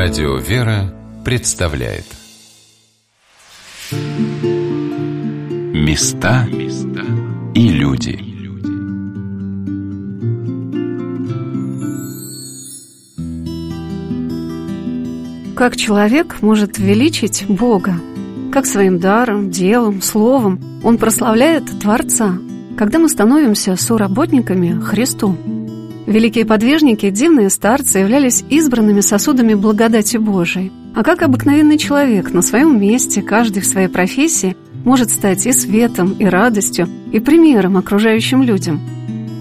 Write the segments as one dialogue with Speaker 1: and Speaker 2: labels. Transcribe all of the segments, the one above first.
Speaker 1: Радио «Вера» представляет. Места и люди.
Speaker 2: Как человек может величить Бога? Как своим даром, делом, словом он прославляет Творца, когда мы становимся соработниками Христу – Великие подвижники, дивные старцы, являлись избранными сосудами благодати Божией. А как обыкновенный человек на своем месте, каждый в своей профессии, может стать и светом, и радостью, и примером окружающим людям.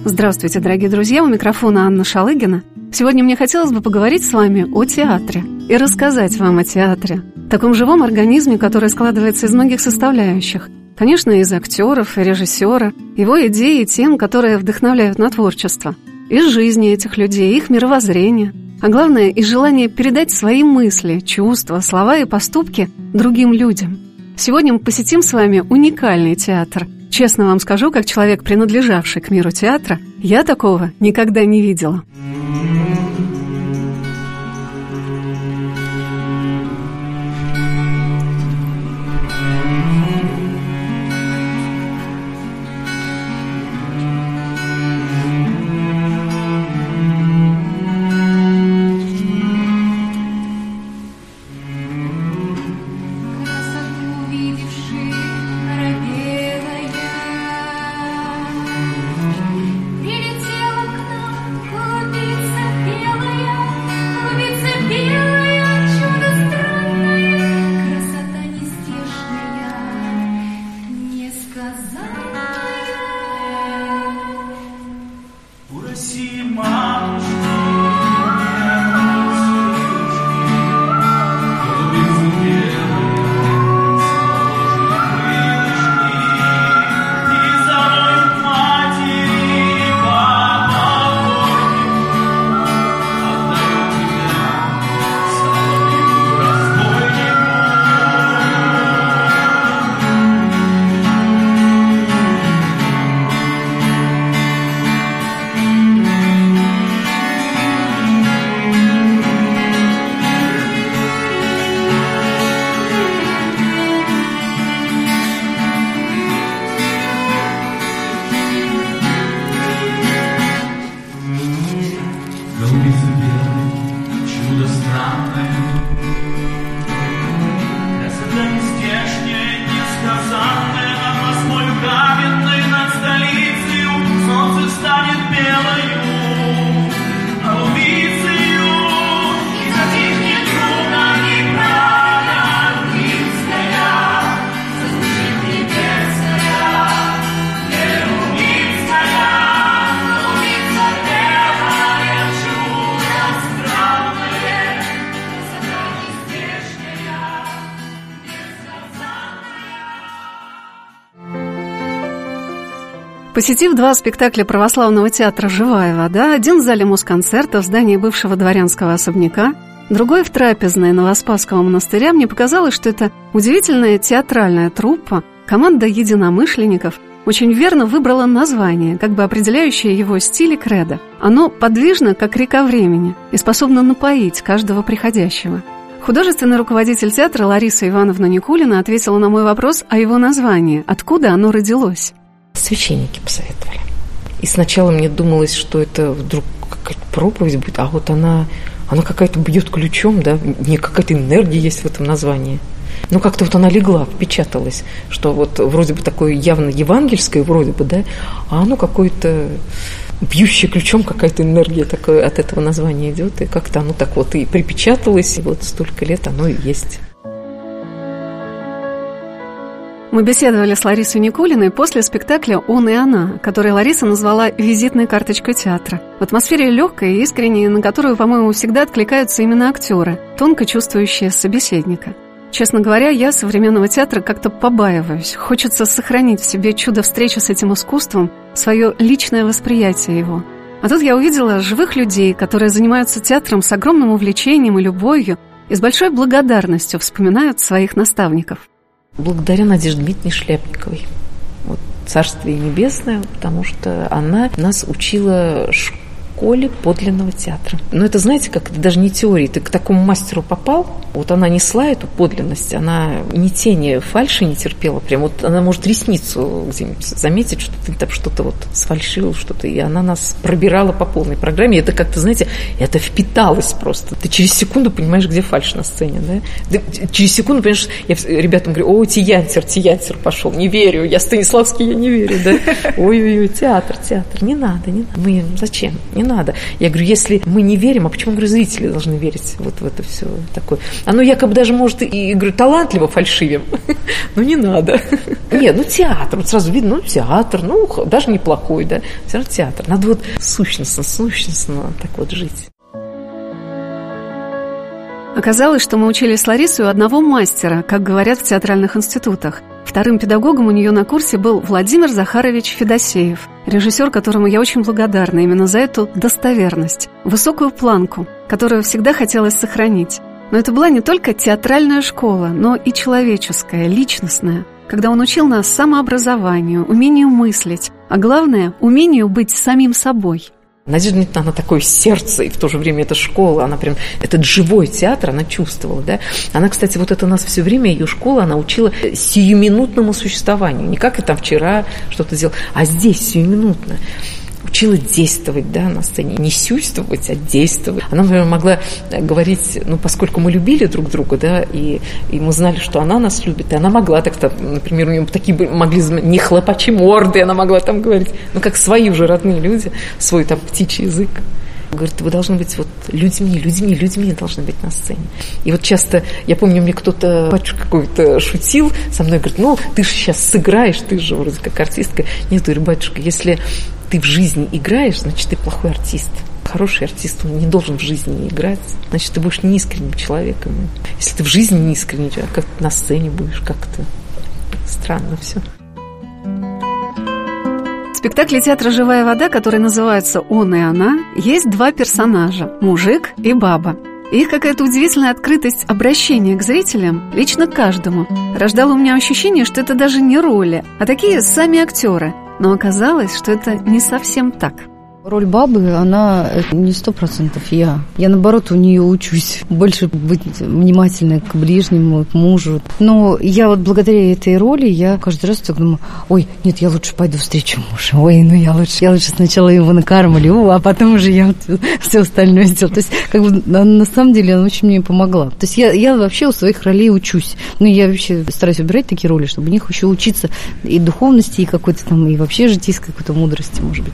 Speaker 2: Здравствуйте, дорогие друзья, у микрофона Анна Шалыгина. Сегодня мне хотелось бы поговорить с вами о театре и рассказать вам о театре, таком живом организме, который складывается из многих составляющих. Конечно, из актеров и режиссера, его идей и тем, которые вдохновляют на творчество – из жизни этих людей, их мировоззрения, а главное, из желания передать свои мысли, чувства, слова и поступки другим людям. Сегодня мы посетим с вами уникальный театр. Честно вам скажу, как человек, принадлежавший к миру театра, я такого никогда не видела. Посетив два спектакля православного театра «Живая вода», один в зале Москонцерта в здании бывшего дворянского особняка, другой в трапезной Новоспасского монастыря, мне показалось, что это удивительная театральная труппа, команда единомышленников, очень верно выбрала название, как бы определяющее его стиль и кредо. Оно подвижно, как река времени, и способно напоить каждого приходящего. Художественный руководитель театра Лариса Ивановна Никулина ответила на мой вопрос о его названии, откуда оно родилось
Speaker 3: священники посоветовали. И сначала мне думалось, что это вдруг какая-то проповедь будет, а вот она, она какая-то бьет ключом, да, не какая-то энергия есть в этом названии. Ну, как-то вот она легла, впечаталась, что вот вроде бы такое явно евангельское, вроде бы, да, а оно какое-то бьющее ключом какая-то энергия такое от этого названия идет, и как-то оно так вот и припечаталось, и вот столько лет оно и есть.
Speaker 2: Мы беседовали с Ларисой Никулиной после спектакля «Он и она», который Лариса назвала визитной карточкой театра. В атмосфере легкой и искренней, на которую, по-моему, всегда откликаются именно актеры, тонко чувствующие собеседника. Честно говоря, я современного театра как-то побаиваюсь. Хочется сохранить в себе чудо встречи с этим искусством, свое личное восприятие его. А тут я увидела живых людей, которые занимаются театром с огромным увлечением и любовью, и с большой благодарностью вспоминают своих наставников
Speaker 3: благодаря Надежде Дмитриевне Шляпниковой. Вот, Царствие Небесное, потому что она нас учила школе подлинного театра. Но это, знаете, как это даже не теория. Ты к такому мастеру попал, вот она несла эту подлинность, она ни тени фальши не терпела. Прям вот она может ресницу где-нибудь заметить, что ты там что-то вот сфальшивил, что-то, и она нас пробирала по полной программе. И это как-то, знаете, это впиталось просто. Ты через секунду понимаешь, где фальш на сцене, да? Ты через секунду понимаешь, я ребятам говорю, о, Тиянтер, Тиянтер пошел, не верю, я Станиславский, я не верю, да? Ой-ой-ой, театр, театр, не надо, не надо. Мы, зачем? Не надо. Я говорю, если мы не верим, а почему, говорю, зрители должны верить вот в это все такое? Оно якобы даже может и, говорю, талантливо фальшивим, но не надо. Нет, ну театр, вот сразу видно, ну театр, ну даже неплохой, да, все равно театр. Надо вот сущностно, сущностно так вот жить.
Speaker 2: Оказалось, что мы учились Ларисой у одного мастера, как говорят в театральных институтах. Вторым педагогом у нее на курсе был Владимир Захарович Федосеев, режиссер, которому я очень благодарна именно за эту достоверность, высокую планку, которую всегда хотелось сохранить. Но это была не только театральная школа, но и человеческая, личностная, когда он учил нас самообразованию, умению мыслить, а главное – умению быть самим собой –
Speaker 3: Надежда Дмитриевна, она такое сердце, и в то же время это школа, она прям, этот живой театр, она чувствовала, да. Она, кстати, вот это нас все время, ее школа, она учила сиюминутному существованию, не как и там вчера что-то сделал, а здесь сиюминутно учила действовать да, на сцене. Не сюйствовать, а действовать. Она, например, могла говорить, ну, поскольку мы любили друг друга, да, и, и мы знали, что она нас любит, и она могла так-то, например, у нее такие могли, не хлопачи морды, она могла там говорить, ну, как свои уже родные люди, свой там птичий язык. Говорит, вы должны быть вот людьми, людьми, людьми должны быть на сцене. И вот часто, я помню, мне кто-то, батюшка какой-то шутил со мной, говорит, ну, ты же сейчас сыграешь, ты же вроде как артистка. Нет, говорю, батюшка, если ты в жизни играешь, значит, ты плохой артист. Хороший артист, он не должен в жизни играть. Значит, ты будешь неискренним человеком. Если ты в жизни не искренний человек, как на сцене будешь как-то странно все.
Speaker 2: В спектакле театра «Живая вода», который называется «Он и она», есть два персонажа – мужик и баба. Их какая-то удивительная открытость обращения к зрителям, лично каждому, рождала у меня ощущение, что это даже не роли, а такие сами актеры – но оказалось, что это не совсем так –
Speaker 4: Роль бабы, она не сто процентов я. Я, наоборот, у нее учусь больше быть внимательной к ближнему, к мужу. Но я вот благодаря этой роли, я каждый раз так думаю, ой, нет, я лучше пойду встречу мужа. Ой, ну я лучше, я лучше сначала его накармлю, а потом уже я вот все остальное сделаю. То есть, как бы, на самом деле, она очень мне помогла. То есть, я, я вообще у своих ролей учусь. Ну, я вообще стараюсь выбирать такие роли, чтобы у них еще учиться и духовности, и какой-то там, и вообще житейской какой-то мудрости, может быть.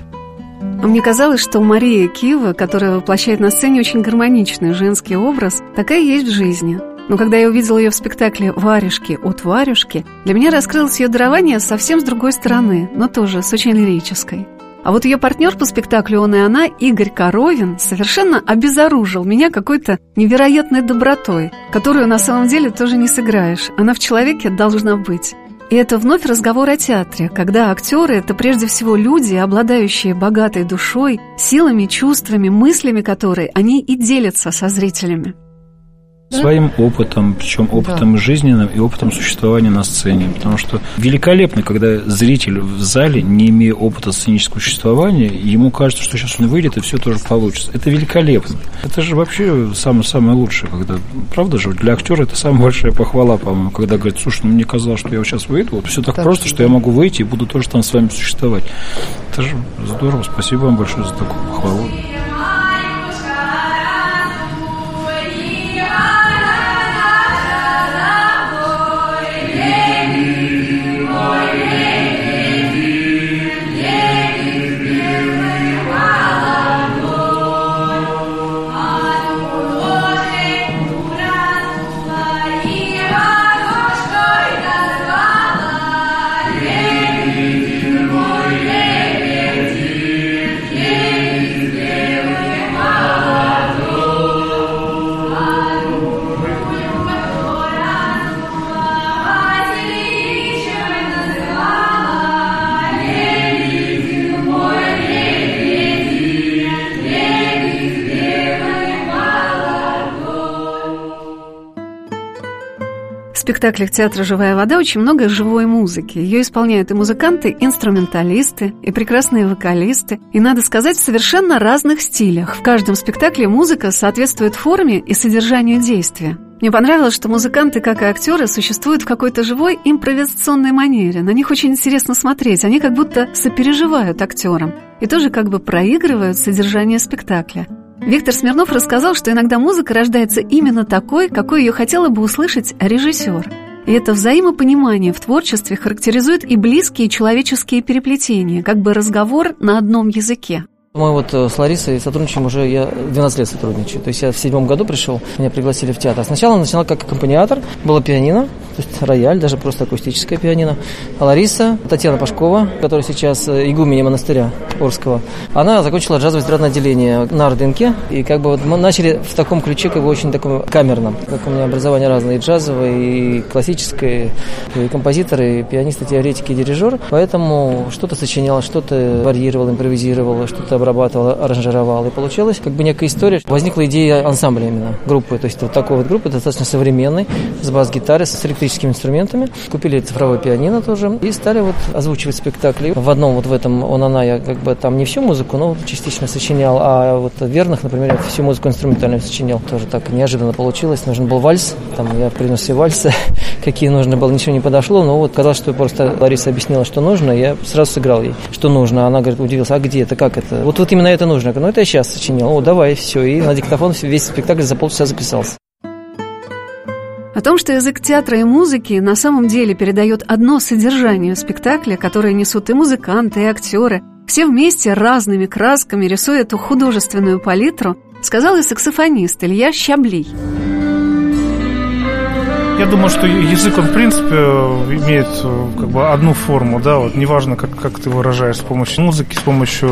Speaker 2: А мне казалось, что Мария Кива, которая воплощает на сцене очень гармоничный женский образ, такая есть в жизни. Но когда я увидела ее в спектакле «Варежки от Варюшки», для меня раскрылось ее дарование совсем с другой стороны, но тоже с очень лирической. А вот ее партнер по спектаклю «Он и она» Игорь Коровин совершенно обезоружил меня какой-то невероятной добротой, которую на самом деле тоже не сыграешь. Она в человеке должна быть. И это вновь разговор о театре, когда актеры – это прежде всего люди, обладающие богатой душой, силами, чувствами, мыслями которой они и делятся со зрителями
Speaker 5: своим опытом, причем опытом да. жизненным и опытом существования на сцене. Потому что великолепно, когда зритель в зале, не имея опыта сценического существования, ему кажется, что сейчас он выйдет, и все тоже получится. Это великолепно. Это же вообще самое-самое лучшее, когда, правда же, для актера это самая большая похвала, по-моему, когда говорит, слушай, ну мне казалось, что я вот сейчас выйду, вот все так, так просто, что я могу выйти и буду тоже там с вами существовать. Это же здорово, спасибо вам большое за такую похвалу.
Speaker 2: Спектаклях театра «Живая вода» очень много живой музыки. Ее исполняют и музыканты, инструменталисты, и прекрасные вокалисты. И, надо сказать, в совершенно разных стилях. В каждом спектакле музыка соответствует форме и содержанию действия. Мне понравилось, что музыканты, как и актеры, существуют в какой-то живой импровизационной манере. На них очень интересно смотреть. Они как будто сопереживают актерам и тоже как бы проигрывают содержание спектакля. Виктор Смирнов рассказал, что иногда музыка рождается именно такой, какой ее хотела бы услышать режиссер. И это взаимопонимание в творчестве характеризует и близкие человеческие переплетения, как бы разговор на одном языке.
Speaker 6: Мы вот э, с Ларисой сотрудничаем уже, я 12 лет сотрудничаю. То есть я в седьмом году пришел, меня пригласили в театр. Сначала начинал как аккомпаниатор, было пианино, то есть рояль, даже просто акустическое пианино. А Лариса, Татьяна Пашкова, которая сейчас э, игуменя монастыря Орского, она закончила джазовое эстрадное отделение на Ордынке. И как бы вот мы начали в таком ключе, как бы очень таком камерном. Как у меня образование разное, и джазовое, и классическое, и композитор, и пианист, и и дирижер. Поэтому что-то сочинял, что-то варьировал, импровизировал, что-то обрабатывал, аранжировал. И получилось как бы некая история. Возникла идея ансамбля именно, группы. То есть вот такой вот группы, достаточно современной, с бас-гитарой, с электрическими инструментами. Купили цифровое пианино тоже и стали вот озвучивать спектакли. В одном вот в этом «Он, она» я как бы там не всю музыку, но частично сочинял, а вот «Верных», например, я всю музыку инструментальную сочинял. Тоже так неожиданно получилось. Нужен был вальс, там я принес все вальсы, какие нужно было, ничего не подошло, но вот казалось, что просто Лариса объяснила, что нужно, я сразу сыграл ей, что нужно. Она говорит, удивилась, а где это, как это? Вот, вот именно это нужно. Я говорю, ну это я сейчас сочинил. О, давай, все. И на диктофон весь спектакль за полчаса записался.
Speaker 2: О том, что язык театра и музыки на самом деле передает одно содержание спектакля, которое несут и музыканты, и актеры, все вместе разными красками рисуя эту художественную палитру, сказал и саксофонист Илья Щаблий.
Speaker 7: Я думаю, что язык, он, в принципе, имеет э, как бы одну форму, да, вот неважно, как, как ты выражаешь с помощью музыки, с помощью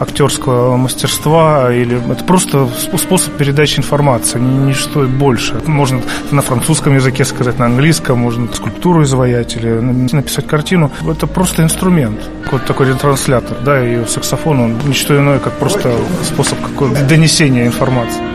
Speaker 7: актерского мастерства, или это просто способ передачи информации, ничто больше. Можно на французском языке сказать, на английском, можно скульптуру изваять или написать картину. Это просто инструмент, вот такой ретранслятор, да, и саксофон, он ничто иное, как просто способ какого донесения информации.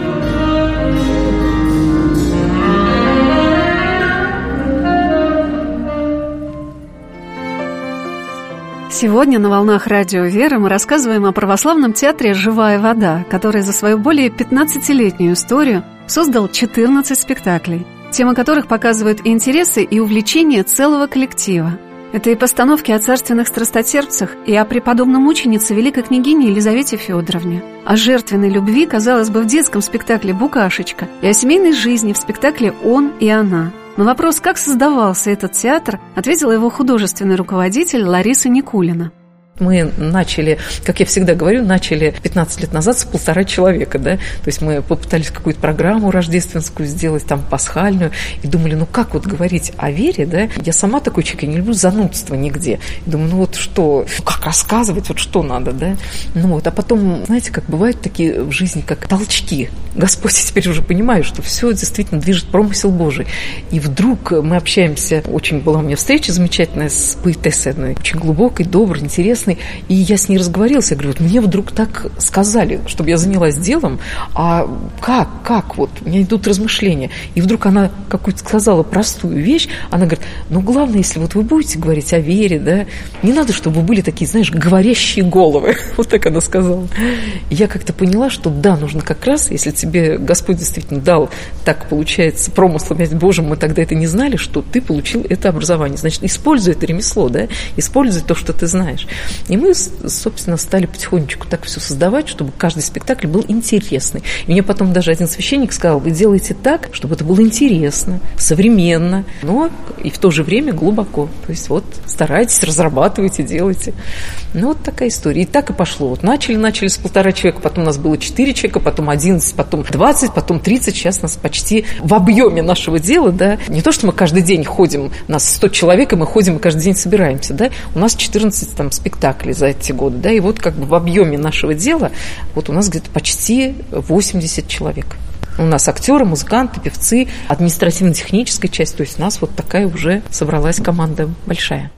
Speaker 2: Сегодня на «Волнах Радио Веры» мы рассказываем о православном театре «Живая вода», который за свою более 15-летнюю историю создал 14 спектаклей, тема которых показывают интересы и увлечения целого коллектива. Это и постановки о царственных страстотерпцах, и о преподобном мученице великой княгине Елизавете Федоровне, о жертвенной любви, казалось бы, в детском спектакле «Букашечка», и о семейной жизни в спектакле «Он и она», на вопрос, как создавался этот театр, ответила его художественный руководитель Лариса Никулина.
Speaker 3: Мы начали, как я всегда говорю, начали 15 лет назад с полтора человека, да, то есть мы попытались какую-то программу рождественскую сделать, там, пасхальную, и думали, ну как вот говорить о вере, да, я сама такой человек, я не люблю занудство нигде, и думаю, ну вот что, как рассказывать, вот что надо, да, ну вот, а потом, знаете, как бывают такие в жизни, как толчки, Господь теперь уже понимает, что все действительно движет промысел Божий, и вдруг мы общаемся, очень была у меня встреча замечательная с поэтессой одной, очень глубокой, доброй, интересной, интересный. И я с ней разговорился, говорю, вот мне вдруг так сказали, чтобы я занялась делом, а как, как, вот, у меня идут размышления. И вдруг она какую-то сказала простую вещь, она говорит, ну, главное, если вот вы будете говорить о вере, да, не надо, чтобы вы были такие, знаешь, говорящие головы. Вот так она сказала. И я как-то поняла, что да, нужно как раз, если тебе Господь действительно дал, так получается, промыслом Божьим, мы тогда это не знали, что ты получил это образование. Значит, используй это ремесло, да, используй то, что ты знаешь. И мы, собственно, стали потихонечку так все создавать, чтобы каждый спектакль был интересный. И мне потом даже один священник сказал, вы делаете так, чтобы это было интересно, современно, но и в то же время глубоко. То есть вот старайтесь, разрабатывайте, делайте. Ну, вот такая история. И так и пошло. Вот начали, начали с полтора человека, потом у нас было четыре человека, потом одиннадцать, потом двадцать, потом тридцать. Сейчас нас почти в объеме нашего дела, да. Не то, что мы каждый день ходим, нас сто человек, и мы ходим и каждый день собираемся, да. У нас 14 там спектаклей спектаклей за эти годы, да, и вот как бы в объеме нашего дела вот у нас где-то почти 80 человек. У нас актеры, музыканты, певцы, административно-техническая часть, то есть у нас вот такая уже собралась команда большая.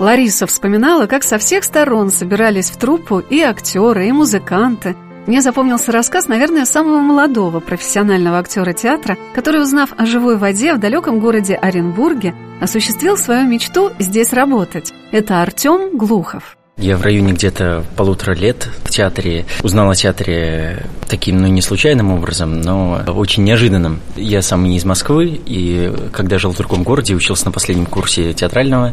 Speaker 2: Лариса вспоминала, как со всех сторон собирались в труппу и актеры, и музыканты, Мне запомнился рассказ, наверное, самого молодого профессионального актера театра, который, узнав о живой воде в далеком городе Оренбурге, осуществил свою мечту здесь работать. Это Артем Глухов.
Speaker 8: Я в районе где-то полутора лет в театре узнал о театре таким, ну, не случайным образом, но очень неожиданным. Я сам не из Москвы, и когда жил в другом городе, учился на последнем курсе театрального,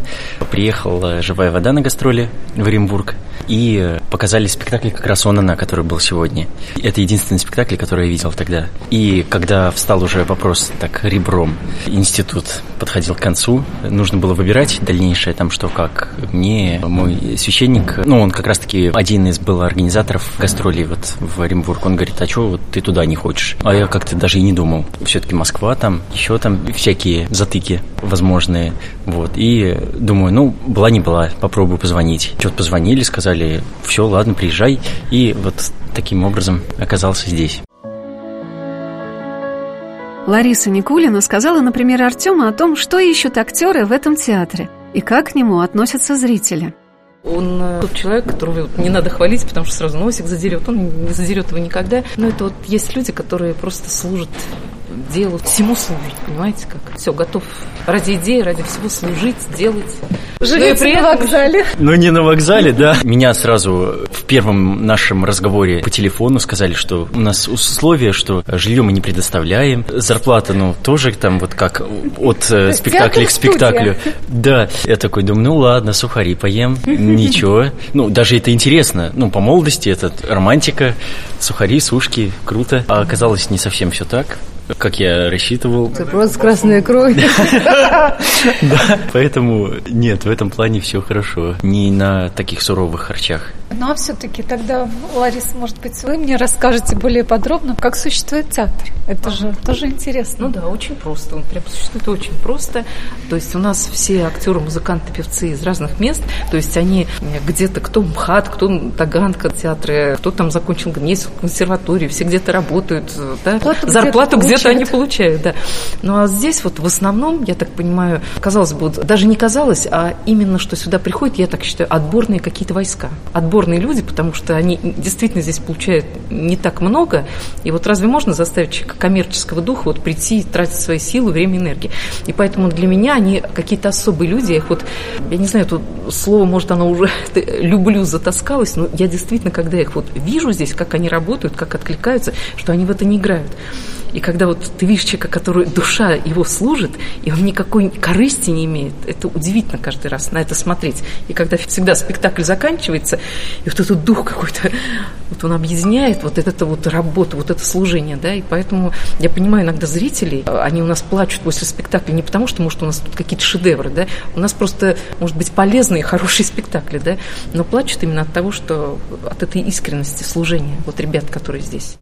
Speaker 8: приехал «Живая вода» на гастроли в Оренбург, и показали спектакль как раз он она, который был сегодня. Это единственный спектакль, который я видел тогда. И когда встал уже вопрос так ребром, институт подходил к концу, нужно было выбирать дальнейшее, там что как. Мне мой священник священник, ну, он как раз-таки один из был организаторов гастролей вот в Оренбург. Он говорит, а что вот ты туда не хочешь? А я как-то даже и не думал. Все-таки Москва там, еще там всякие затыки возможные. Вот. И думаю, ну, была не была, попробую позвонить. Что-то позвонили, сказали, все, ладно, приезжай. И вот таким образом оказался здесь.
Speaker 2: Лариса Никулина сказала, например, Артему о том, что ищут актеры в этом театре и как к нему относятся зрители.
Speaker 3: Он э, тот человек, которого не надо хвалить, потому что сразу носик задерет. Он не задерет его никогда. Но это вот есть люди, которые просто служат делу, всему служат, понимаете как? Все, готов ради идеи, ради всего служить, делать.
Speaker 2: Живете при на вокзале.
Speaker 8: Ну, не на вокзале, да. Меня сразу в первом нашем разговоре по телефону сказали, что у нас условия, что жилье мы не предоставляем, зарплата, ну, тоже там вот как от э, спектакля к спектаклю. Да, я такой думаю, ну ладно, сухари поем, ничего. Ну, даже это интересно. Ну, по молодости это романтика, сухари, сушки, круто. А оказалось не совсем все так как я рассчитывал.
Speaker 4: Это просто красная кровь.
Speaker 8: Да, поэтому нет, в этом плане все хорошо. Не на таких суровых харчах.
Speaker 9: Ну а все-таки тогда, Ларис, может быть, вы мне расскажете более подробно, как существует театр. Это же тоже интересно.
Speaker 3: Ну да, очень просто. Он прям существует очень просто. То есть у нас все актеры, музыканты, певцы из разных мест. То есть они где-то, кто МХАТ, кто Таганка театры, кто там закончил ГНЕС, консерваторию, все где-то работают. Да? Зарплату где-то, где они получают. Да. Ну а здесь вот в основном, я так понимаю, казалось бы, даже не казалось, а именно, что сюда приходят, я так считаю, отборные какие-то войска. Отбор отборные люди, потому что они действительно здесь получают не так много. И вот разве можно заставить человека коммерческого духа вот прийти и тратить свои силы, время, энергию? И поэтому для меня они какие-то особые люди. Я их вот, я не знаю, тут слово, может, оно уже люблю, затаскалось, но я действительно, когда их вот вижу здесь, как они работают, как откликаются, что они в это не играют. И когда вот ты видишь человека, который душа его служит, и он никакой корысти не имеет, это удивительно каждый раз на это смотреть. И когда всегда спектакль заканчивается, и вот этот дух какой-то, вот он объединяет вот эту вот работу, вот это служение, да, и поэтому я понимаю иногда зрителей, они у нас плачут после спектакля не потому, что, может, у нас тут какие-то шедевры, да, у нас просто, может быть, полезные, хорошие спектакли, да, но плачут именно от того, что от этой искренности служения, вот ребят, которые здесь.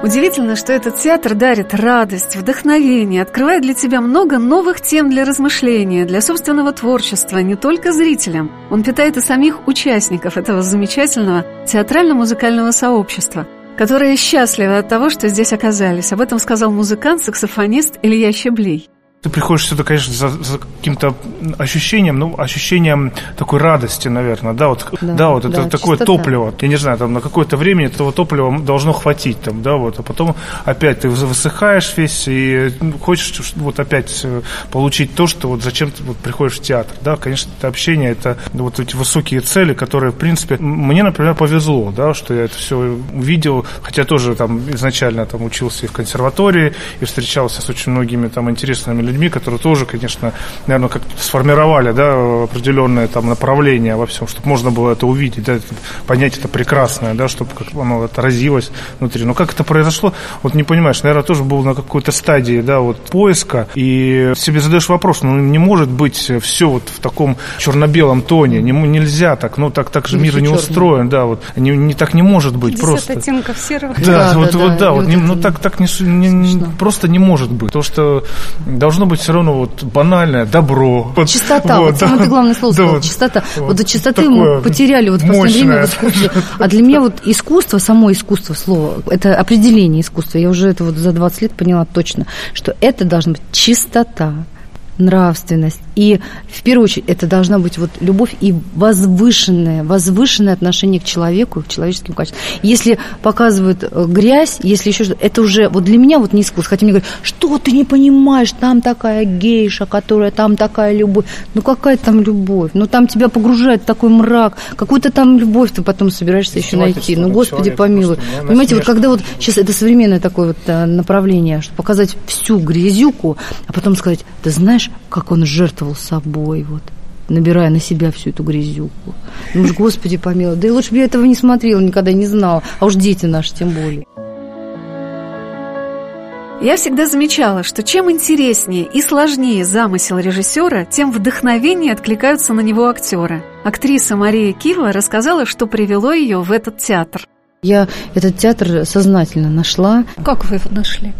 Speaker 2: Удивительно, что этот театр дарит радость, вдохновение, открывает для тебя много новых тем для размышления, для собственного творчества, не только зрителям. Он питает и самих участников этого замечательного театрально-музыкального сообщества, которые счастливы от того, что здесь оказались. Об этом сказал музыкант-саксофонист Илья Щеблей.
Speaker 7: Ты приходишь сюда, конечно, за, за каким-то ощущением, ну, ощущением такой радости, наверное, да, вот, да, да вот это такое чистота. топливо, я не знаю, там на какое-то время этого топлива должно хватить, там, да, вот, а потом опять ты высыхаешь весь и ну, хочешь вот опять э, получить то, что вот зачем ты вот приходишь в театр, да, конечно, это общение, это вот эти высокие цели, которые, в принципе, мне, например, повезло, да, что я это все увидел, хотя тоже там изначально там учился и в консерватории, и встречался с очень многими там интересными людьми, которые тоже, конечно, наверное, как сформировали да, определенное там направление во всем, чтобы можно было это увидеть, да, понять это прекрасное, да, чтобы как оно отразилось внутри. Но как это произошло, вот не понимаешь, наверное, тоже был на какой-то стадии, да, вот поиска, и себе задаешь вопрос, ну не может быть все вот в таком черно-белом тоне, не, нельзя так, ну так, так же мир не устроен, да, вот не, не так не может быть просто.
Speaker 9: оттенков серого.
Speaker 7: Да, да, вот, да, вот, да, да вот, не, ну так, так не, не, не, просто не может быть, то что должно должно быть все равно вот банальное добро.
Speaker 4: Чистота, вот, вот самое да, главное слово да, вот, чистота. Вот, вот до чистоты мы потеряли вот в последнее время в искусстве. А для меня вот искусство, само искусство слово, это определение искусства. Я уже это вот за 20 лет поняла точно, что это должна быть чистота нравственность. И в первую очередь это должна быть вот любовь и возвышенное, возвышенное отношение к человеку, к человеческим качествам. Если показывают э, грязь, если еще что-то, это уже вот для меня вот не искусство. Хотя мне говорят, что ты не понимаешь, там такая гейша, которая там такая любовь. Ну какая там любовь? Ну там тебя погружает в такой мрак, какую-то там любовь ты потом собираешься еще найти. Ну, Господи, помилуй. Понимаете, вот когда вот сейчас это современное такое вот э, направление, чтобы показать всю грязюку, а потом сказать, ты знаешь, как он жертвовал собой, вот набирая на себя всю эту грязюку. Ну уж, Господи, помилуй. Да и лучше бы я этого не смотрела, никогда не знала. А уж дети наши тем более.
Speaker 2: Я всегда замечала, что чем интереснее и сложнее замысел режиссера, тем вдохновеннее откликаются на него актеры. Актриса Мария Кива рассказала, что привело ее в этот театр.
Speaker 4: Я этот театр сознательно нашла.
Speaker 9: Как вы его нашли?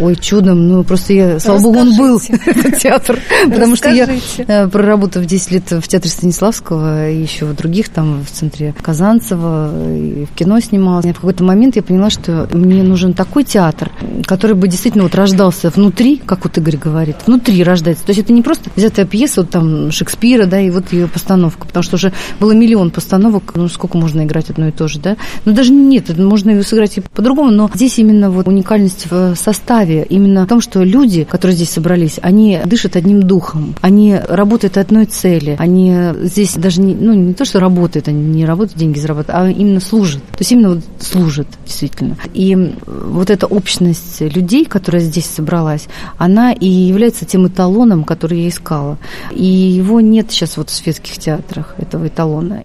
Speaker 4: Ой, чудом, ну просто я, слава богу, он был, этот театр, потому что я, э, проработав 10 лет в театре Станиславского и еще в других, там, в центре Казанцева, и в кино снималась, в какой-то момент я поняла, что мне нужен такой театр, который бы действительно вот рождался внутри, как вот Игорь говорит, внутри рождается. То есть это не просто взятая пьеса, вот там Шекспира, да, и вот ее постановка, потому что уже было миллион постановок, ну сколько можно играть одно и то же, да? Ну даже нет, можно ее сыграть и по-другому, но здесь именно вот уникальность в составе, славе именно в том, что люди, которые здесь собрались, они дышат одним духом, они работают одной цели, они здесь даже не, ну, не то, что работают, они не работают, деньги зарабатывают, а именно служат. То есть именно вот служат, действительно. И вот эта общность людей, которая здесь собралась, она и является тем эталоном, который я искала. И его нет сейчас вот в светских театрах, этого эталона.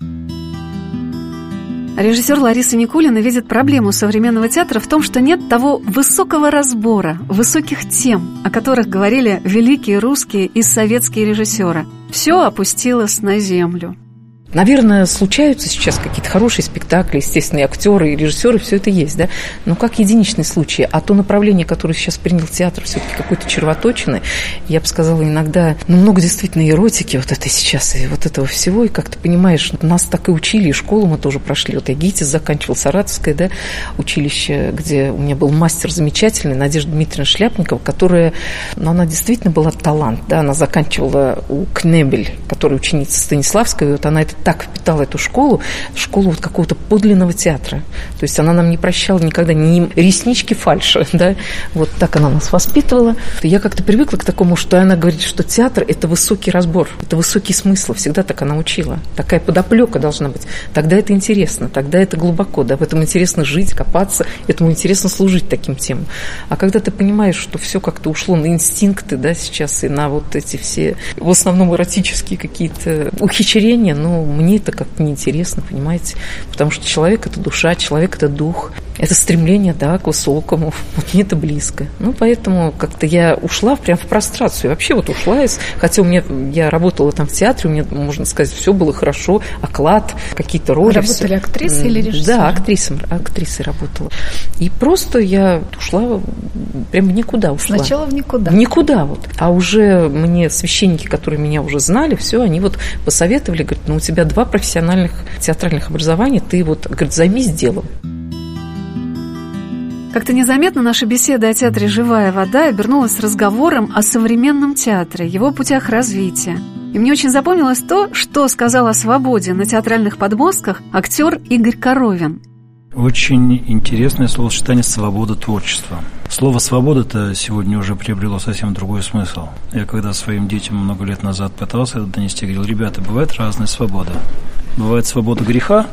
Speaker 2: Режиссер Лариса Никулина видит проблему современного театра в том, что нет того высокого разбора, высоких тем, о которых говорили великие русские и советские режиссеры. Все опустилось на землю.
Speaker 3: Наверное, случаются сейчас какие-то хорошие спектакли, естественно, и актеры, и режиссеры, все это есть, да, но как единичный случай. А то направление, которое сейчас принял театр, все-таки какой-то червоточины, я бы сказала, иногда, ну, много действительно эротики вот это сейчас, и вот этого всего, и как ты понимаешь, нас так и учили, и школу мы тоже прошли. Вот я ГИТИС заканчивал, Саратовское, да, училище, где у меня был мастер замечательный, Надежда Дмитриевна Шляпникова, которая, ну, она действительно была талант, да, она заканчивала у Кнебель, которая ученица Станиславского, и вот она это так впитала эту школу, школу вот какого-то подлинного театра. То есть она нам не прощала никогда ни реснички фальши, да, вот так она нас воспитывала. Я как-то привыкла к такому, что она говорит, что театр – это высокий разбор, это высокий смысл, всегда так она учила. Такая подоплека должна быть. Тогда это интересно, тогда это глубоко, да, в этом интересно жить, копаться, этому интересно служить таким темам. А когда ты понимаешь, что все как-то ушло на инстинкты, да, сейчас и на вот эти все, в основном эротические какие-то ухищрения, ну, мне это как-то неинтересно, понимаете? Потому что человек – это душа, человек – это дух это стремление, да, к высокому. Вот мне это близко. Ну, поэтому как-то я ушла прям в прострацию. Вообще вот ушла из... Хотя у меня... Я работала там в театре, у меня, можно сказать, все было хорошо. Оклад, какие-то роли.
Speaker 9: Работали все. актрисой или режиссером?
Speaker 3: Да, актрисой, актрисой работала. И просто я ушла прям в никуда ушла.
Speaker 9: Сначала в никуда.
Speaker 3: В никуда вот. А уже мне священники, которые меня уже знали, все, они вот посоветовали, говорят, ну, у тебя два профессиональных театральных образования, ты вот, говорит, займись делом.
Speaker 2: Как-то незаметно наша беседа о театре «Живая вода» обернулась разговором о современном театре, его путях развития. И мне очень запомнилось то, что сказал о свободе на театральных подмостках актер Игорь Коровин.
Speaker 5: Очень интересное словосочетание «свобода творчества». Слово «свобода»-то сегодня уже приобрело совсем другой смысл. Я когда своим детям много лет назад пытался это донести, говорил, ребята, бывает разная свобода. Бывает свобода греха,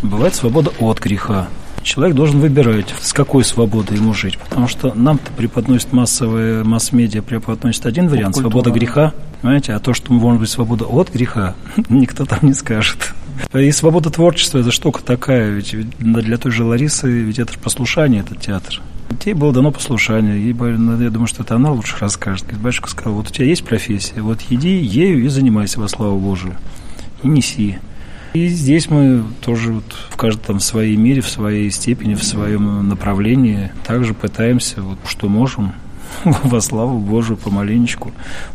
Speaker 5: бывает свобода от греха человек должен выбирать, с какой свободой ему жить. Потому что нам-то преподносит массовые масс-медиа, преподносит один вариант, свобода греха, понимаете, а то, что может быть свобода от греха, никто там не скажет. И свобода творчества – это штука такая, ведь для той же Ларисы, ведь это послушание, этот театр. Ей было дано послушание, ей, ну, я думаю, что это она лучше расскажет. Батюшка сказал, вот у тебя есть профессия, вот иди ею и занимайся во славу Божию, и неси. И здесь мы тоже вот в каждом своей мере, в своей степени, в своем направлении также пытаемся, вот, что можем, во славу Божию помаленечку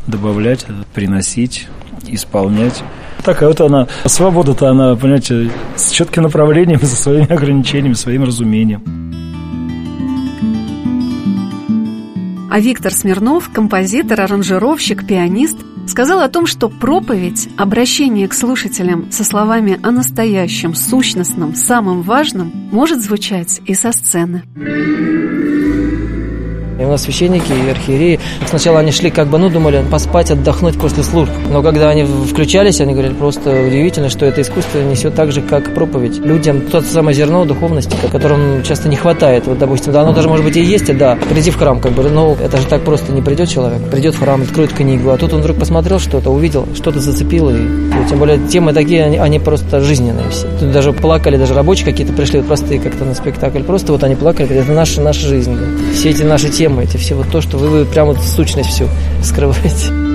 Speaker 5: добавлять, приносить, исполнять. Такая вот она, свобода-то она, понимаете, с четким направлением, со своими ограничениями, своим разумением.
Speaker 2: А Виктор Смирнов, композитор, аранжировщик, пианист, сказал о том, что проповедь, обращение к слушателям со словами о настоящем, сущностном, самом важном, может звучать и со сцены.
Speaker 6: И у нас священники и архиереи, сначала они шли как бы, ну, думали поспать, отдохнуть после служб. Но когда они включались, они говорили, просто удивительно, что это искусство несет так же, как проповедь. Людям то самое зерно духовности, которым часто не хватает. Вот, допустим, да, оно даже, может быть, и есть, да, приди в храм, как бы, но это же так просто не придет человек. Придет в храм, откроет книгу, а тут он вдруг посмотрел что-то, увидел, что-то зацепило. И, и тем более темы такие, они, они просто жизненные все. Тут даже плакали, даже рабочие какие-то пришли, вот простые как-то на спектакль. Просто вот они плакали, это наша, наша жизнь. Да. Все эти наши темы темы, эти все вот то, что вы, вы прямо сущность всю скрываете.